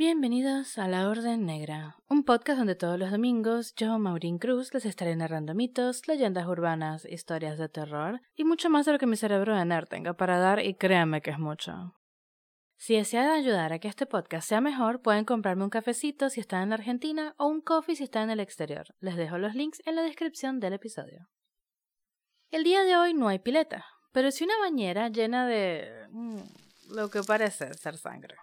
Bienvenidos a La Orden Negra, un podcast donde todos los domingos yo, Maureen Cruz, les estaré narrando mitos, leyendas urbanas, historias de terror y mucho más de lo que mi cerebro de nerd tenga para dar y créanme que es mucho. Si desean ayudar a que este podcast sea mejor, pueden comprarme un cafecito si están en la Argentina o un coffee si están en el exterior. Les dejo los links en la descripción del episodio. El día de hoy no hay pileta, pero sí una bañera llena de... mm, lo que parece ser sangre.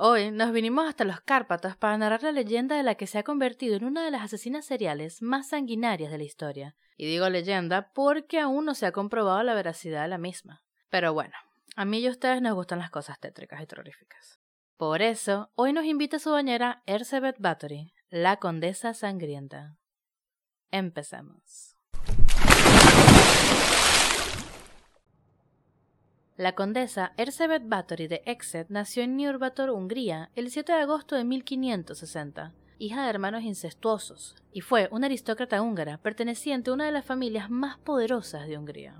Hoy nos vinimos hasta los Cárpatos para narrar la leyenda de la que se ha convertido en una de las asesinas seriales más sanguinarias de la historia. Y digo leyenda porque aún no se ha comprobado la veracidad de la misma. Pero bueno, a mí y a ustedes nos gustan las cosas tétricas y terroríficas. Por eso, hoy nos invita su bañera Elizabeth Bathory, la condesa sangrienta. Empecemos. La condesa Erzsébet Báthory de Exet nació en Nyírbátor, Hungría, el 7 de agosto de 1560, hija de hermanos incestuosos, y fue una aristócrata húngara perteneciente a una de las familias más poderosas de Hungría.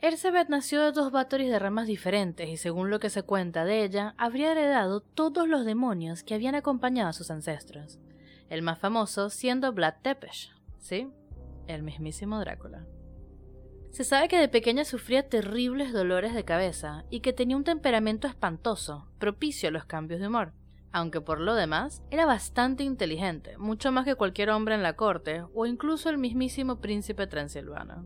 Erzsébet nació de dos Báthoris de ramas diferentes y según lo que se cuenta de ella, habría heredado todos los demonios que habían acompañado a sus ancestros, el más famoso siendo Vlad Tepes, ¿sí? El mismísimo Drácula. Se sabe que de pequeña sufría terribles dolores de cabeza y que tenía un temperamento espantoso, propicio a los cambios de humor, aunque por lo demás era bastante inteligente, mucho más que cualquier hombre en la corte o incluso el mismísimo príncipe transilvano.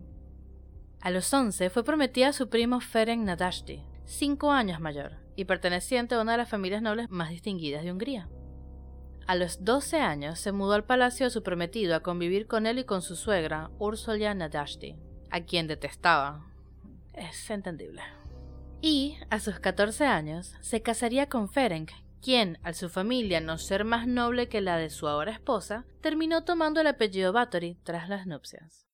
A los 11 fue prometida a su primo Ferenc Nadashti, cinco años mayor, y perteneciente a una de las familias nobles más distinguidas de Hungría. A los 12 años se mudó al palacio de su prometido a convivir con él y con su suegra, Ursula Nadashti, a quien detestaba. Es entendible. Y, a sus 14 años, se casaría con Ferenc, quien, al su familia no ser más noble que la de su ahora esposa, terminó tomando el apellido Bathory tras las nupcias.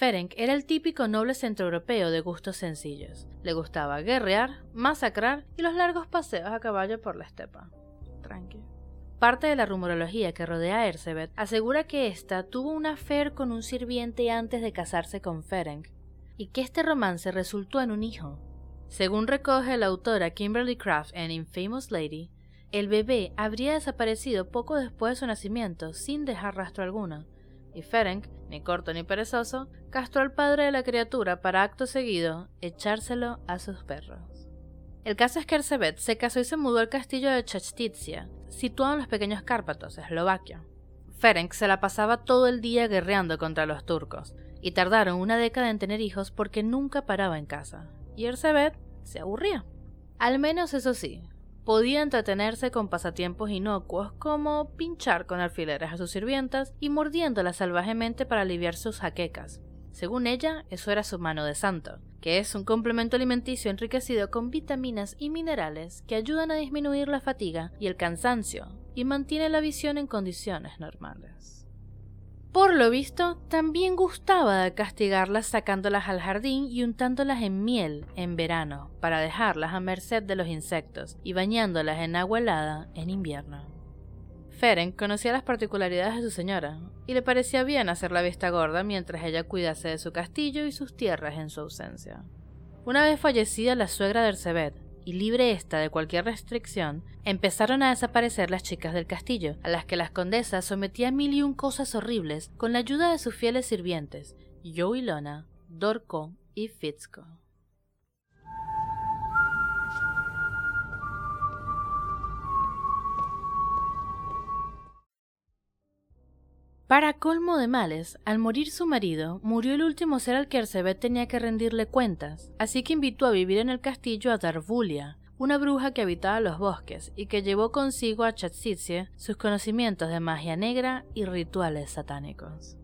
Ferenc era el típico noble centroeuropeo de gustos sencillos. Le gustaba guerrear, masacrar y los largos paseos a caballo por la estepa. Tranqui. Parte de la rumorología que rodea a Erzsébet asegura que ésta tuvo una affair con un sirviente antes de casarse con Ferenc, y que este romance resultó en un hijo. Según recoge la autora Kimberly Craft en Infamous Lady, el bebé habría desaparecido poco después de su nacimiento sin dejar rastro alguno, y Ferenc, ni corto ni perezoso, castró al padre de la criatura para acto seguido echárselo a sus perros. El caso es que Erzsébet se casó y se mudó al castillo de Chastitsia, situado en los pequeños Cárpatos, Eslovaquia. Ferenc se la pasaba todo el día guerreando contra los turcos, y tardaron una década en tener hijos porque nunca paraba en casa, y Erzsébet se aburría. Al menos eso sí, podía entretenerse con pasatiempos inocuos como pinchar con alfileres a sus sirvientas y mordiéndolas salvajemente para aliviar sus jaquecas. Según ella, eso era su mano de santo, que es un complemento alimenticio enriquecido con vitaminas y minerales que ayudan a disminuir la fatiga y el cansancio y mantiene la visión en condiciones normales. Por lo visto, también gustaba de castigarlas sacándolas al jardín y untándolas en miel en verano, para dejarlas a merced de los insectos y bañándolas en agua helada en invierno. Feren conocía las particularidades de su señora, y le parecía bien hacer la vista gorda mientras ella cuidase de su castillo y sus tierras en su ausencia. Una vez fallecida la suegra de Ercebet, y libre esta de cualquier restricción, empezaron a desaparecer las chicas del castillo, a las que las condesas sometían mil y un cosas horribles con la ayuda de sus fieles sirvientes, Joe y Lona, Dorco y Fitzco. Para colmo de males, al morir su marido, murió el último ser al que Ercebet tenía que rendirle cuentas, así que invitó a vivir en el castillo a Darvulia, una bruja que habitaba los bosques y que llevó consigo a Chatsizie sus conocimientos de magia negra y rituales satánicos.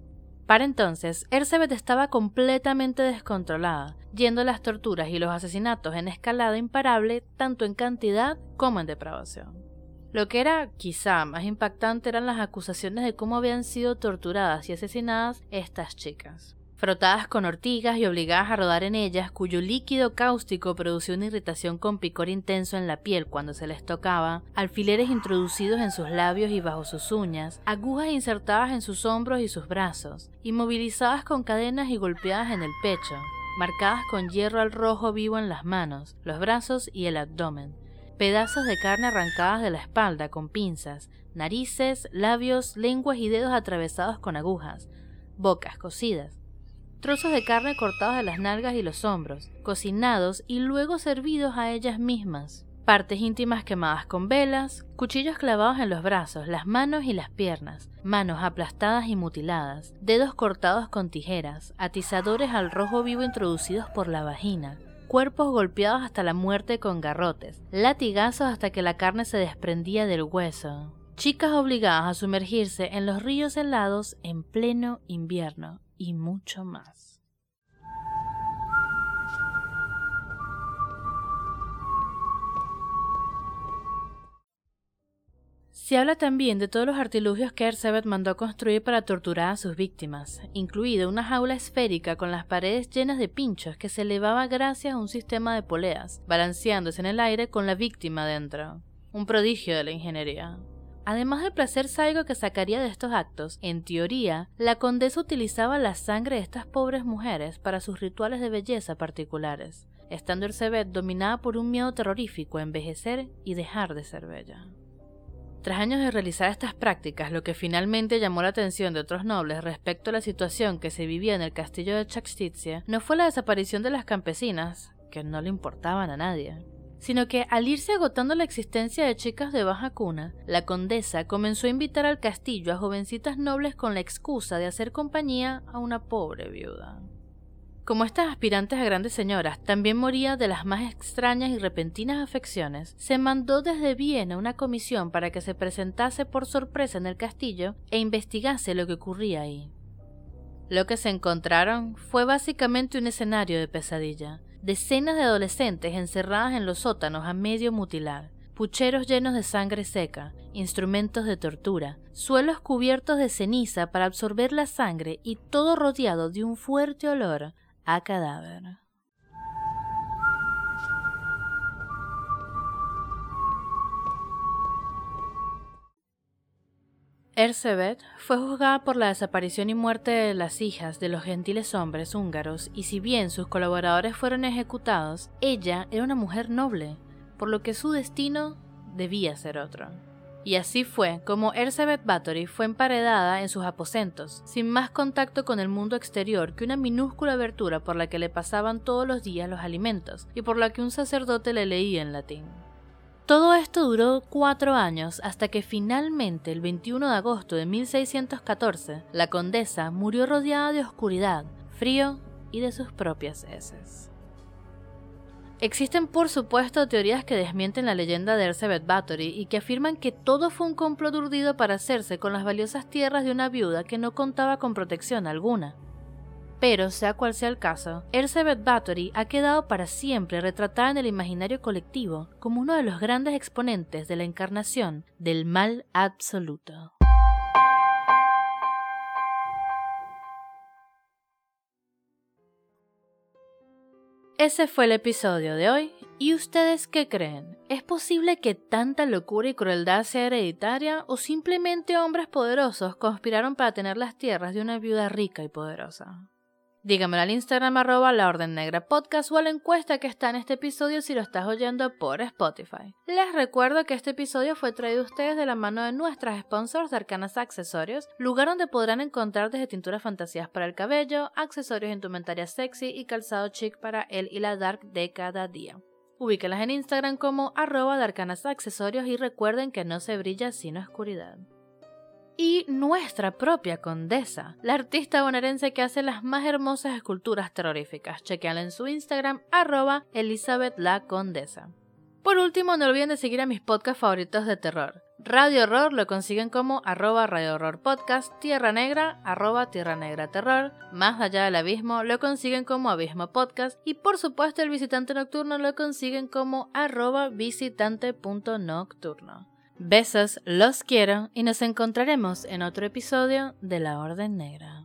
Para entonces, Ercebet estaba completamente descontrolada, yendo las torturas y los asesinatos en escalada imparable tanto en cantidad como en depravación. Lo que era quizá más impactante eran las acusaciones de cómo habían sido torturadas y asesinadas estas chicas. Frotadas con ortigas y obligadas a rodar en ellas, cuyo líquido cáustico producía una irritación con picor intenso en la piel cuando se les tocaba, alfileres introducidos en sus labios y bajo sus uñas, agujas insertadas en sus hombros y sus brazos, inmovilizadas con cadenas y golpeadas en el pecho, marcadas con hierro al rojo vivo en las manos, los brazos y el abdomen, pedazos de carne arrancadas de la espalda con pinzas, narices, labios, lenguas y dedos atravesados con agujas, bocas cocidas, trozos de carne cortados de las nalgas y los hombros, cocinados y luego servidos a ellas mismas, partes íntimas quemadas con velas, cuchillos clavados en los brazos, las manos y las piernas, manos aplastadas y mutiladas, dedos cortados con tijeras, atizadores al rojo vivo introducidos por la vagina, cuerpos golpeados hasta la muerte con garrotes, latigazos hasta que la carne se desprendía del hueso, chicas obligadas a sumergirse en los ríos helados en pleno invierno y mucho más. Se habla también de todos los artilugios que Ersebet mandó construir para torturar a sus víctimas, incluida una jaula esférica con las paredes llenas de pinchos que se elevaba gracias a un sistema de poleas, balanceándose en el aire con la víctima dentro. Un prodigio de la ingeniería. Además del placer sádico que sacaría de estos actos, en teoría, la condesa utilizaba la sangre de estas pobres mujeres para sus rituales de belleza particulares, estando Ersebet dominada por un miedo terrorífico a envejecer y dejar de ser bella. Tras años de realizar estas prácticas, lo que finalmente llamó la atención de otros nobles respecto a la situación que se vivía en el castillo de Chakstitsia no fue la desaparición de las campesinas, que no le importaban a nadie, sino que al irse agotando la existencia de chicas de baja cuna, la condesa comenzó a invitar al castillo a jovencitas nobles con la excusa de hacer compañía a una pobre viuda. Como estas aspirantes a grandes señoras también moría de las más extrañas y repentinas afecciones, se mandó desde Viena una comisión para que se presentase por sorpresa en el castillo e investigase lo que ocurría ahí. Lo que se encontraron fue básicamente un escenario de pesadilla, decenas de adolescentes encerradas en los sótanos a medio mutilar, pucheros llenos de sangre seca, instrumentos de tortura, suelos cubiertos de ceniza para absorber la sangre y todo rodeado de un fuerte olor a cadáver. Ersebet fue juzgada por la desaparición y muerte de las hijas de los gentiles hombres húngaros y si bien sus colaboradores fueron ejecutados, ella era una mujer noble, por lo que su destino debía ser otro. Y así fue como Elizabeth Bathory fue emparedada en sus aposentos, sin más contacto con el mundo exterior que una minúscula abertura por la que le pasaban todos los días los alimentos y por la que un sacerdote le leía en latín. Todo esto duró cuatro años hasta que finalmente, el 21 de agosto de 1614, la condesa murió rodeada de oscuridad, frío y de sus propias heces. Existen por supuesto teorías que desmienten la leyenda de Elizabeth Bathory y que afirman que todo fue un complot urdido para hacerse con las valiosas tierras de una viuda que no contaba con protección alguna. Pero, sea cual sea el caso, Elizabeth Bathory ha quedado para siempre retratada en el imaginario colectivo como uno de los grandes exponentes de la encarnación del mal absoluto. Ese fue el episodio de hoy. ¿Y ustedes qué creen? ¿Es posible que tanta locura y crueldad sea hereditaria o simplemente hombres poderosos conspiraron para tener las tierras de una viuda rica y poderosa? Dígamelo al Instagram arroba la orden negra podcast o a la encuesta que está en este episodio si lo estás oyendo por Spotify. Les recuerdo que este episodio fue traído a ustedes de la mano de nuestras sponsors de Arcanas Accesorios, lugar donde podrán encontrar desde tinturas fantasías para el cabello, accesorios en indumentaria sexy y calzado chic para él y la dark de cada día. Ubíquenlas en Instagram como arroba de Arcanas Accesorios y recuerden que no se brilla sino oscuridad y nuestra propia condesa, la artista bonaerense que hace las más hermosas esculturas terroríficas. Chequeala en su Instagram, arroba Elizabeth la Condesa. Por último, no olviden de seguir a mis podcasts favoritos de terror. Radio Horror lo consiguen como arroba Radio Horror Podcast, Tierra Negra, arroba Tierra Negra Terror, Más Allá del Abismo lo consiguen como Abismo Podcast y por supuesto el Visitante Nocturno lo consiguen como arroba visitante.nocturno. Besos, los quiero y nos encontraremos en otro episodio de La Orden Negra.